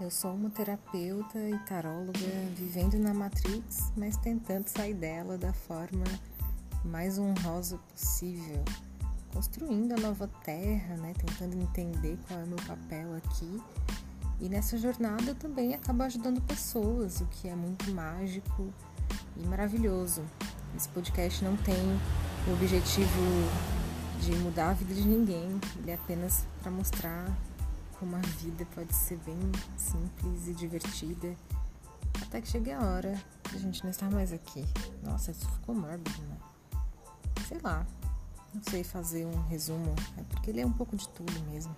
Eu sou uma terapeuta e taróloga vivendo na Matrix, mas tentando sair dela da forma mais honrosa possível, construindo a nova terra, né? Tentando entender qual é o meu papel aqui. E nessa jornada eu também acabo ajudando pessoas, o que é muito mágico e maravilhoso. Esse podcast não tem o objetivo de mudar a vida de ninguém, ele é apenas para mostrar como a vida pode ser bem simples e divertida. Até que chegue a hora a gente não estar mais aqui. Nossa, isso ficou mórbido, né? Sei lá. Não sei fazer um resumo. É porque ele é um pouco de tudo mesmo.